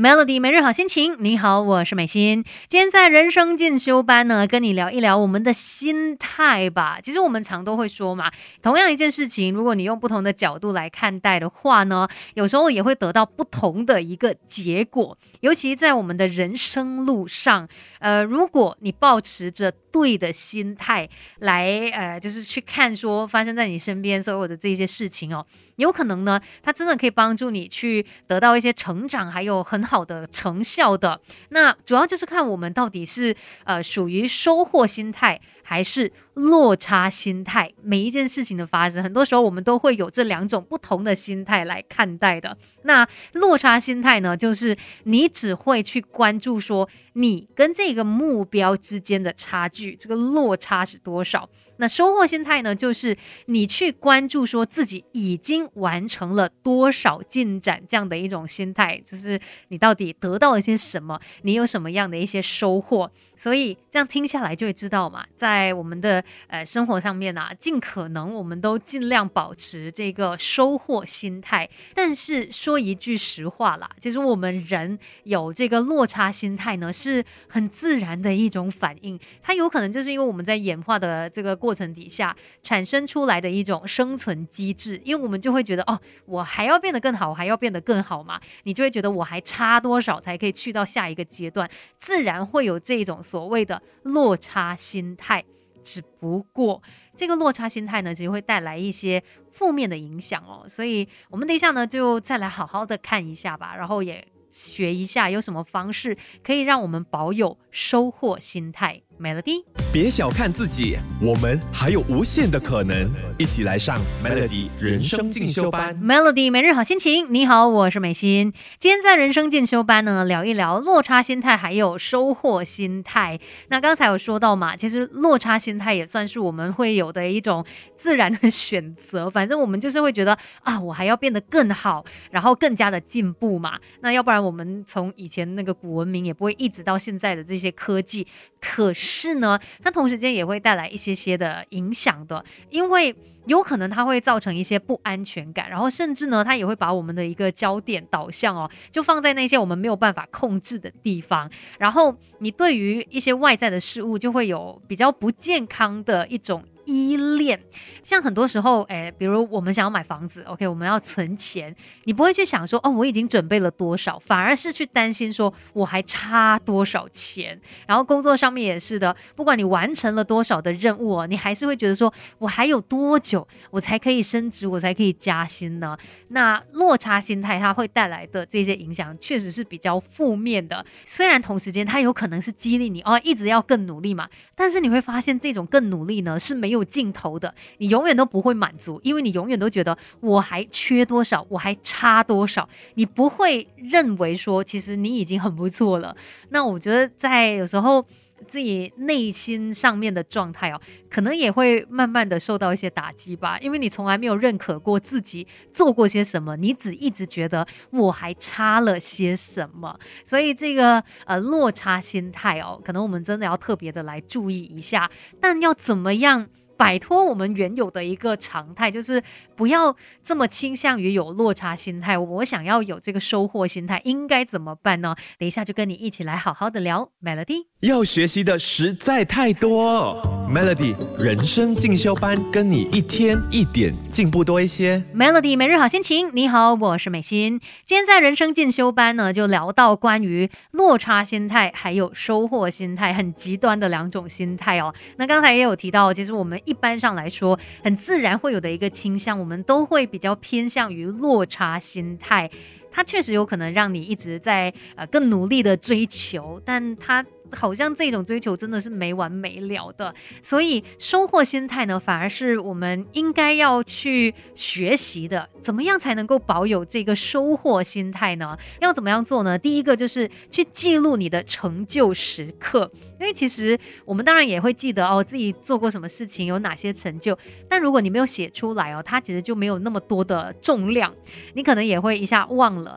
Melody 每日好心情，你好，我是美心。今天在人生进修班呢，跟你聊一聊我们的心态吧。其实我们常都会说嘛，同样一件事情，如果你用不同的角度来看待的话呢，有时候也会得到不同的一个结果。尤其在我们的人生路上，呃，如果你保持着对的心态来，呃，就是去看说发生在你身边所有的这些事情哦，有可能呢，它真的可以帮助你去得到一些成长，还有很。好的成效的，那主要就是看我们到底是呃属于收获心态还是落差心态。每一件事情的发生，很多时候我们都会有这两种不同的心态来看待的。那落差心态呢，就是你只会去关注说你跟这个目标之间的差距，这个落差是多少。那收获心态呢，就是你去关注说自己已经完成了多少进展这样的一种心态，就是你到底得到了些什么，你有什么样的一些收获。所以这样听下来就会知道嘛，在在我们的呃生活上面啊，尽可能我们都尽量保持这个收获心态。但是说一句实话啦，其实我们人有这个落差心态呢，是很自然的一种反应。它有可能就是因为我们在演化的这个过程底下产生出来的一种生存机制，因为我们就会觉得哦，我还要变得更好，我还要变得更好嘛，你就会觉得我还差多少才可以去到下一个阶段，自然会有这种。所谓的落差心态，只不过这个落差心态呢，其实会带来一些负面的影响哦。所以，我们等一下呢，就再来好好的看一下吧，然后也学一下有什么方式可以让我们保有收获心态。Melody，别小看自己，我们还有无限的可能。一起来上 Melody 人生进修班。Melody 每日好心情，你好，我是美心。今天在人生进修班呢，聊一聊落差心态，还有收获心态。那刚才有说到嘛，其实落差心态也算是我们会有的一种自然的选择。反正我们就是会觉得啊，我还要变得更好，然后更加的进步嘛。那要不然我们从以前那个古文明也不会一直到现在的这些科技。可是是呢，它同时间也会带来一些些的影响的，因为有可能它会造成一些不安全感，然后甚至呢，它也会把我们的一个焦点导向哦，就放在那些我们没有办法控制的地方，然后你对于一些外在的事物就会有比较不健康的一种。依恋，像很多时候，哎，比如我们想要买房子，OK，我们要存钱，你不会去想说，哦，我已经准备了多少，反而是去担心说我还差多少钱。然后工作上面也是的，不管你完成了多少的任务，你还是会觉得说我还有多久我才可以升职，我才可以加薪呢？那落差心态它会带来的这些影响，确实是比较负面的。虽然同时间它有可能是激励你哦，一直要更努力嘛，但是你会发现这种更努力呢是没有。有尽头的，你永远都不会满足，因为你永远都觉得我还缺多少，我还差多少，你不会认为说其实你已经很不错了。那我觉得在有时候自己内心上面的状态哦，可能也会慢慢的受到一些打击吧，因为你从来没有认可过自己做过些什么，你只一直觉得我还差了些什么，所以这个呃落差心态哦，可能我们真的要特别的来注意一下，但要怎么样？摆脱我们原有的一个常态，就是不要这么倾向于有落差心态。我想要有这个收获心态，应该怎么办呢？等一下就跟你一起来好好的聊。Melody 要学习的实在太多，Melody 人生进修班跟你一天一点进步多一些。Melody 每日好心情，你好，我是美心。今天在人生进修班呢，就聊到关于落差心态还有收获心态，很极端的两种心态哦。那刚才也有提到，其实我们。一般上来说，很自然会有的一个倾向，我们都会比较偏向于落差心态。它确实有可能让你一直在呃更努力的追求，但它。好像这种追求真的是没完没了的，所以收获心态呢，反而是我们应该要去学习的。怎么样才能够保有这个收获心态呢？要怎么样做呢？第一个就是去记录你的成就时刻，因为其实我们当然也会记得哦，自己做过什么事情，有哪些成就。但如果你没有写出来哦，它其实就没有那么多的重量，你可能也会一下忘了。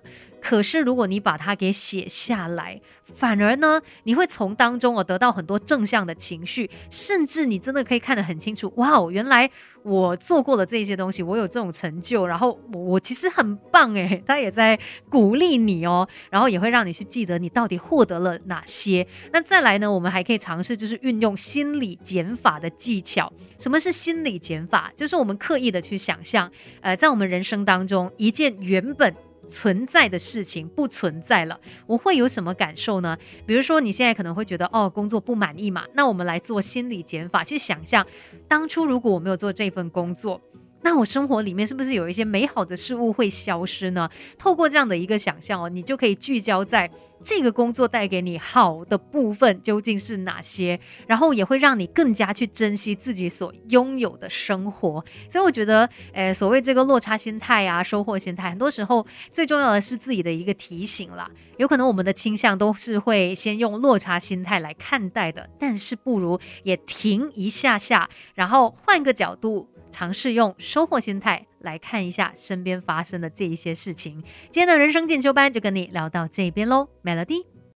可是如果你把它给写下来，反而呢，你会从当中哦得到很多正向的情绪，甚至你真的可以看得很清楚，哇哦，原来我做过了这些东西，我有这种成就，然后我我其实很棒诶，他也在鼓励你哦，然后也会让你去记得你到底获得了哪些。那再来呢，我们还可以尝试就是运用心理减法的技巧。什么是心理减法？就是我们刻意的去想象，呃，在我们人生当中一件原本。存在的事情不存在了，我会有什么感受呢？比如说你现在可能会觉得哦，工作不满意嘛，那我们来做心理减法，去想象当初如果我没有做这份工作。那我生活里面是不是有一些美好的事物会消失呢？透过这样的一个想象哦，你就可以聚焦在这个工作带给你好的部分究竟是哪些，然后也会让你更加去珍惜自己所拥有的生活。所以我觉得，诶，所谓这个落差心态啊，收获心态，很多时候最重要的是自己的一个提醒啦。有可能我们的倾向都是会先用落差心态来看待的，但是不如也停一下下，然后换个角度。尝试用收获心态来看一下身边发生的这一些事情。今天的人生进修班就跟你聊到这边喽，Melody。